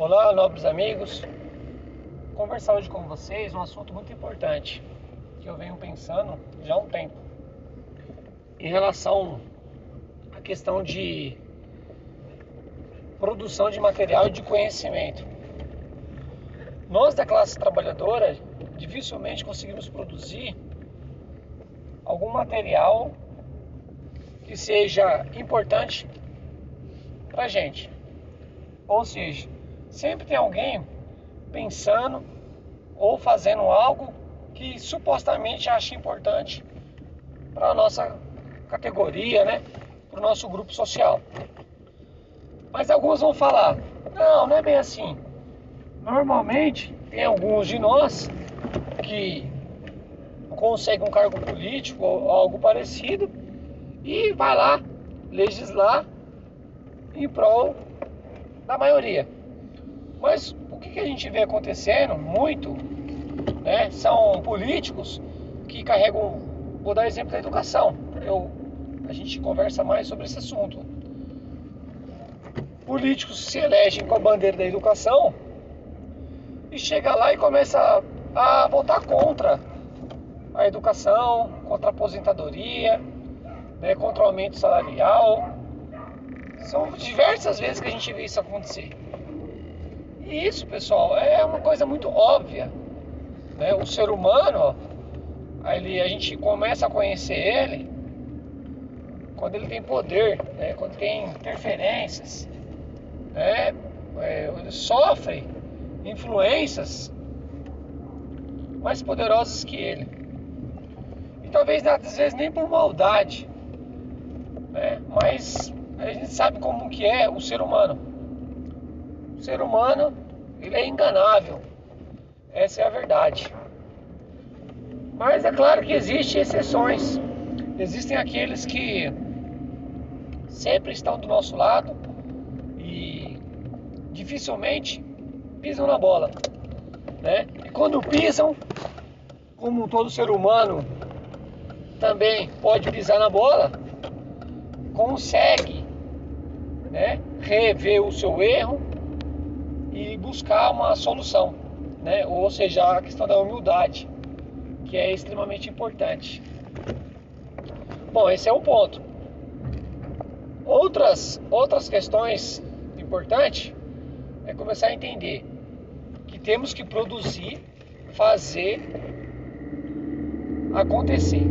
Olá, nobres amigos. Conversar hoje com vocês um assunto muito importante que eu venho pensando já há um tempo. Em relação à questão de produção de material e de conhecimento. Nós da classe trabalhadora dificilmente conseguimos produzir algum material que seja importante pra gente. Ou seja, sempre tem alguém pensando ou fazendo algo que supostamente acha importante para a nossa categoria, né? Para o nosso grupo social. Mas alguns vão falar: não, não é bem assim. Normalmente tem alguns de nós que conseguem um cargo político ou algo parecido e vai lá legislar em prol da maioria. Mas o que, a gente vê acontecendo muito né, são políticos que carregam, vou dar exemplo da educação, eu, a gente conversa mais sobre esse assunto. Políticos se elegem com a bandeira da educação e chega lá e começa a, a votar contra a educação, contra a aposentadoria, né, contra o aumento salarial. São diversas vezes que a gente vê isso acontecer. Isso, pessoal, é uma coisa muito óbvia. Né? O ser humano, ele, a gente começa a conhecer ele quando ele tem poder, né? quando tem interferências, né? É, ele sofre influências mais poderosas que ele. E talvez às vezes nem por maldade, né? Mas a gente sabe como que é o ser humano. O ser humano, ele é enganável. Essa é a verdade. Mas é claro que existem exceções. Existem aqueles que sempre estão do nosso lado e dificilmente pisam na bola, né? E quando pisam, como todo ser humano também pode pisar na bola, consegue né, rever o seu erro e buscar uma solução, né? ou seja, a questão da humildade, que é extremamente importante. Bom, esse é o ponto. Outras, outras questões importantes é começar a entender que temos que produzir, fazer acontecer.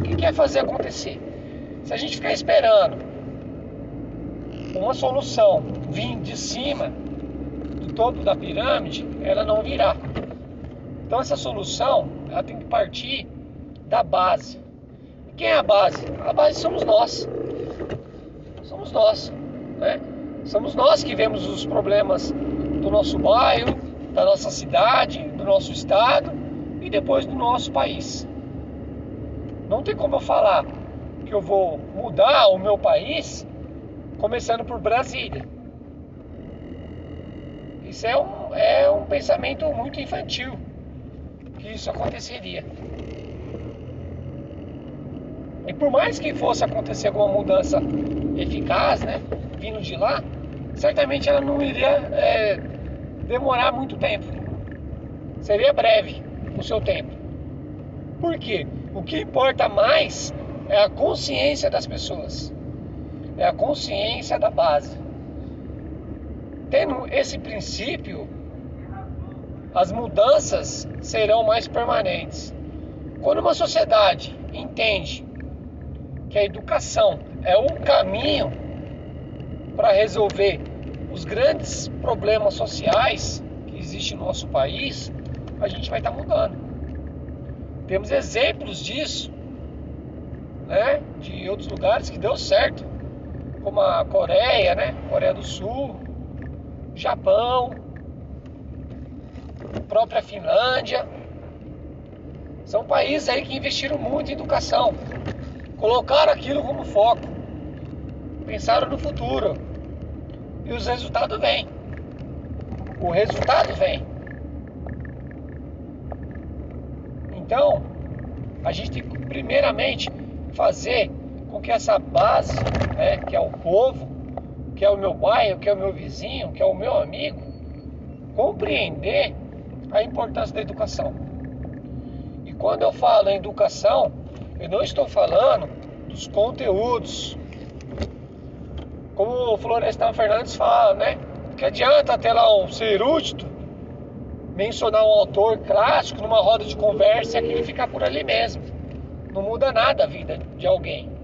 O que é fazer acontecer? Se a gente ficar esperando uma solução vir de cima do topo da pirâmide, ela não virá. Então essa solução, ela tem que partir da base. E quem é a base? A base somos nós. Somos nós, né? Somos nós que vemos os problemas do nosso bairro, da nossa cidade, do nosso estado e depois do nosso país. Não tem como eu falar que eu vou mudar o meu país começando por Brasília. Isso é um, é um pensamento muito infantil que isso aconteceria. E por mais que fosse acontecer alguma mudança eficaz, né, vindo de lá, certamente ela não iria é, demorar muito tempo. Seria breve o seu tempo. Por quê? O que importa mais é a consciência das pessoas, é a consciência da base. Tendo esse princípio, as mudanças serão mais permanentes. Quando uma sociedade entende que a educação é um caminho para resolver os grandes problemas sociais que existem no nosso país, a gente vai estar tá mudando. Temos exemplos disso né, de outros lugares que deu certo, como a Coreia, né, Coreia do Sul, Japão, própria Finlândia. São países aí que investiram muito em educação, colocaram aquilo como foco, pensaram no futuro e os resultados vêm. O resultado vem. Então, a gente tem que primeiramente fazer com que essa base, né, que é o povo, que é o meu bairro, que é o meu vizinho, que é o meu amigo, compreender a importância da educação. E quando eu falo em educação, eu não estou falando dos conteúdos. Como o Florestan Fernandes fala, né? Que adianta ter lá um útil, mencionar um autor clássico numa roda de conversa e aquele ficar por ali mesmo. Não muda nada a vida de alguém.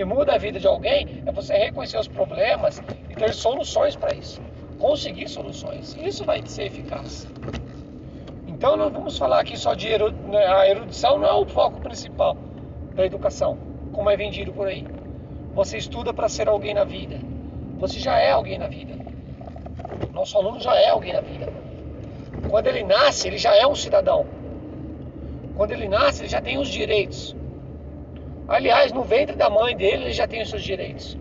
Que muda a vida de alguém é você reconhecer os problemas e ter soluções para isso. Conseguir soluções. Isso vai ser eficaz. Então não vamos falar aqui só de. Né, a erudição não é o foco principal da educação, como é vendido por aí. Você estuda para ser alguém na vida. Você já é alguém na vida. Nosso aluno já é alguém na vida. Quando ele nasce, ele já é um cidadão. Quando ele nasce, ele já tem os direitos. Aliás, no ventre da mãe dele, ele já tem os seus direitos.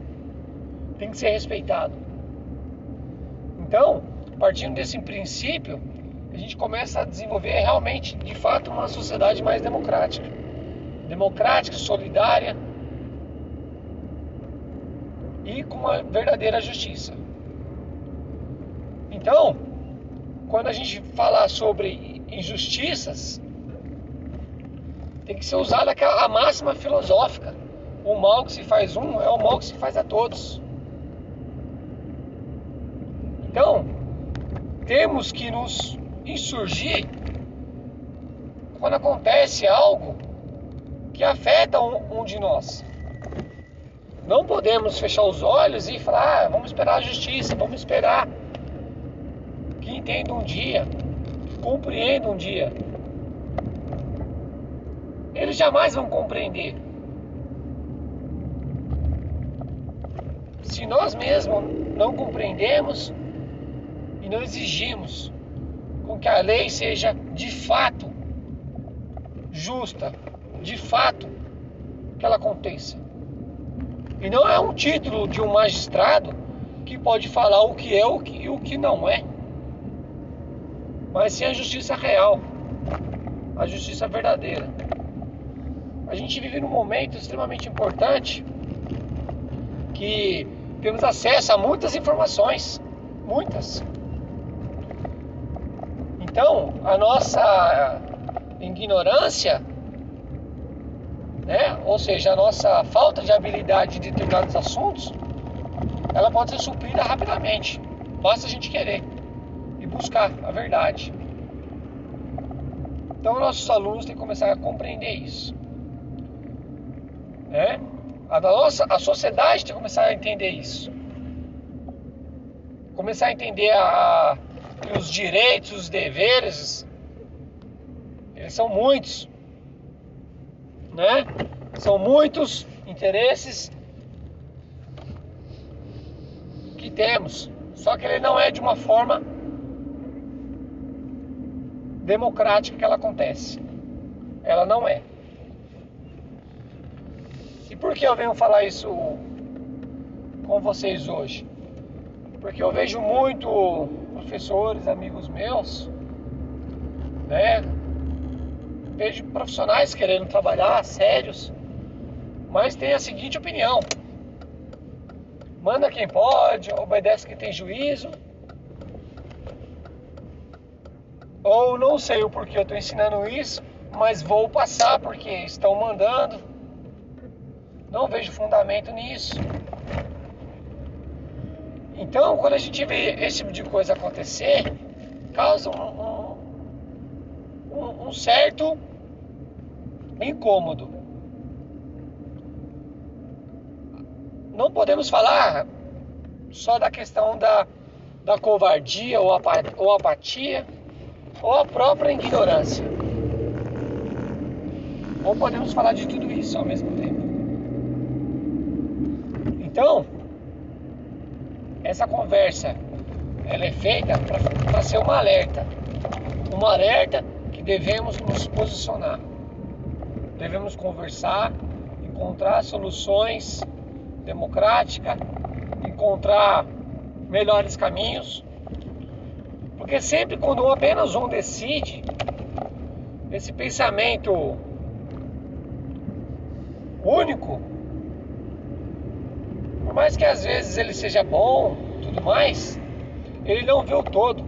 Tem que ser respeitado. Então, partindo desse princípio, a gente começa a desenvolver realmente, de fato, uma sociedade mais democrática. Democrática, solidária e com uma verdadeira justiça. Então, quando a gente falar sobre injustiças, tem que ser usada a máxima filosófica. O mal que se faz um é o mal que se faz a todos. Então, temos que nos insurgir quando acontece algo que afeta um, um de nós. Não podemos fechar os olhos e falar, ah, vamos esperar a justiça, vamos esperar que entenda um dia, compreenda um dia. Eles jamais vão compreender. Se nós mesmos não compreendemos e não exigimos com que a lei seja de fato justa, de fato que ela aconteça. E não é um título de um magistrado que pode falar o que é o que, e o que não é, mas sim a justiça real, a justiça verdadeira. A gente vive num momento extremamente importante que temos acesso a muitas informações, muitas. Então, a nossa ignorância, né, ou seja, a nossa falta de habilidade de determinados assuntos, ela pode ser suprida rapidamente. Basta a gente querer e buscar a verdade. Então, nossos alunos têm que começar a compreender isso. Né? A, nossa, a sociedade tem que começar a entender isso. Começar a entender a, os direitos, os deveres, eles são muitos, né? São muitos interesses que temos, só que ele não é de uma forma democrática que ela acontece. Ela não é. Por que eu venho falar isso com vocês hoje? Porque eu vejo muito professores, amigos meus, né? Vejo profissionais querendo trabalhar, sérios, mas tem a seguinte opinião: manda quem pode, obedece quem tem juízo. Ou não sei o porquê eu estou ensinando isso, mas vou passar porque estão mandando. Não vejo fundamento nisso. Então, quando a gente vê esse tipo de coisa acontecer, causa um, um, um certo incômodo. Não podemos falar só da questão da, da covardia ou, ou apatia ou a própria ignorância. Ou podemos falar de tudo isso ao mesmo tempo. Então, essa conversa ela é feita para ser uma alerta. Uma alerta que devemos nos posicionar. Devemos conversar, encontrar soluções democráticas, encontrar melhores caminhos. Porque sempre quando apenas um decide, esse pensamento único mais que às vezes ele seja bom, tudo mais, ele não vê o todo.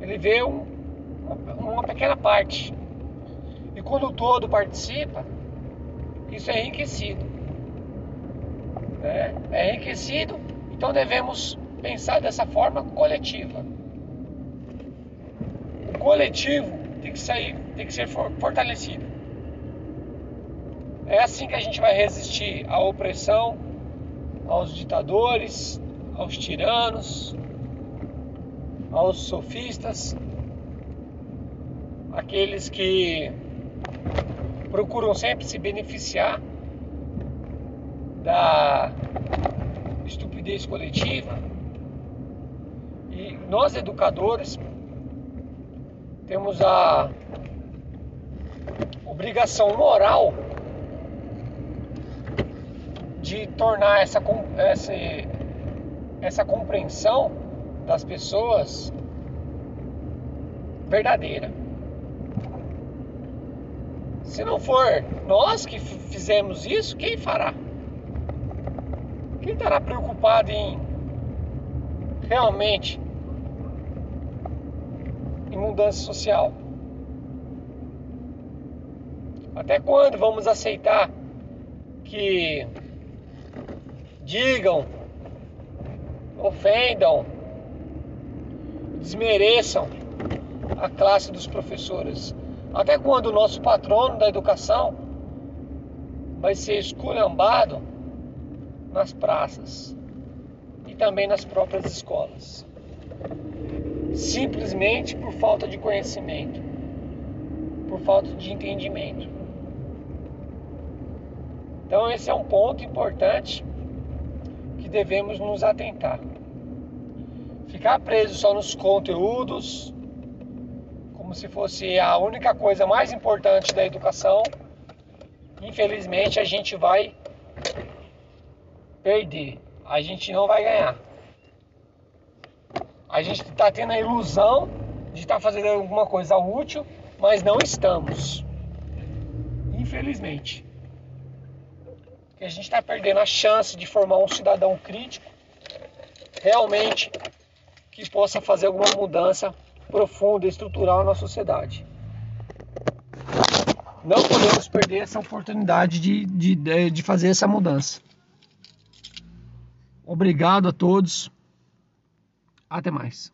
Ele vê um, uma pequena parte. E quando o todo participa, isso é enriquecido. Né? É enriquecido, então devemos pensar dessa forma coletiva. O coletivo tem que sair, tem que ser fortalecido. É assim que a gente vai resistir à opressão, aos ditadores, aos tiranos, aos sofistas, aqueles que procuram sempre se beneficiar da estupidez coletiva. E nós, educadores, temos a obrigação moral de tornar essa, essa, essa compreensão das pessoas verdadeira. Se não for nós que fizemos isso, quem fará? Quem estará preocupado em realmente em mudança social? Até quando vamos aceitar que digam, ofendam, desmereçam a classe dos professores? Até quando o nosso patrono da educação vai ser esculhambado nas praças e também nas próprias escolas? Simplesmente por falta de conhecimento, por falta de entendimento. Então, esse é um ponto importante devemos nos atentar. Ficar preso só nos conteúdos, como se fosse a única coisa mais importante da educação, infelizmente a gente vai perder, a gente não vai ganhar. A gente está tendo a ilusão de estar tá fazendo alguma coisa útil, mas não estamos. Infelizmente. E a gente está perdendo a chance de formar um cidadão crítico, realmente, que possa fazer alguma mudança profunda, estrutural na sociedade. Não podemos perder essa oportunidade de, de, de fazer essa mudança. Obrigado a todos. Até mais.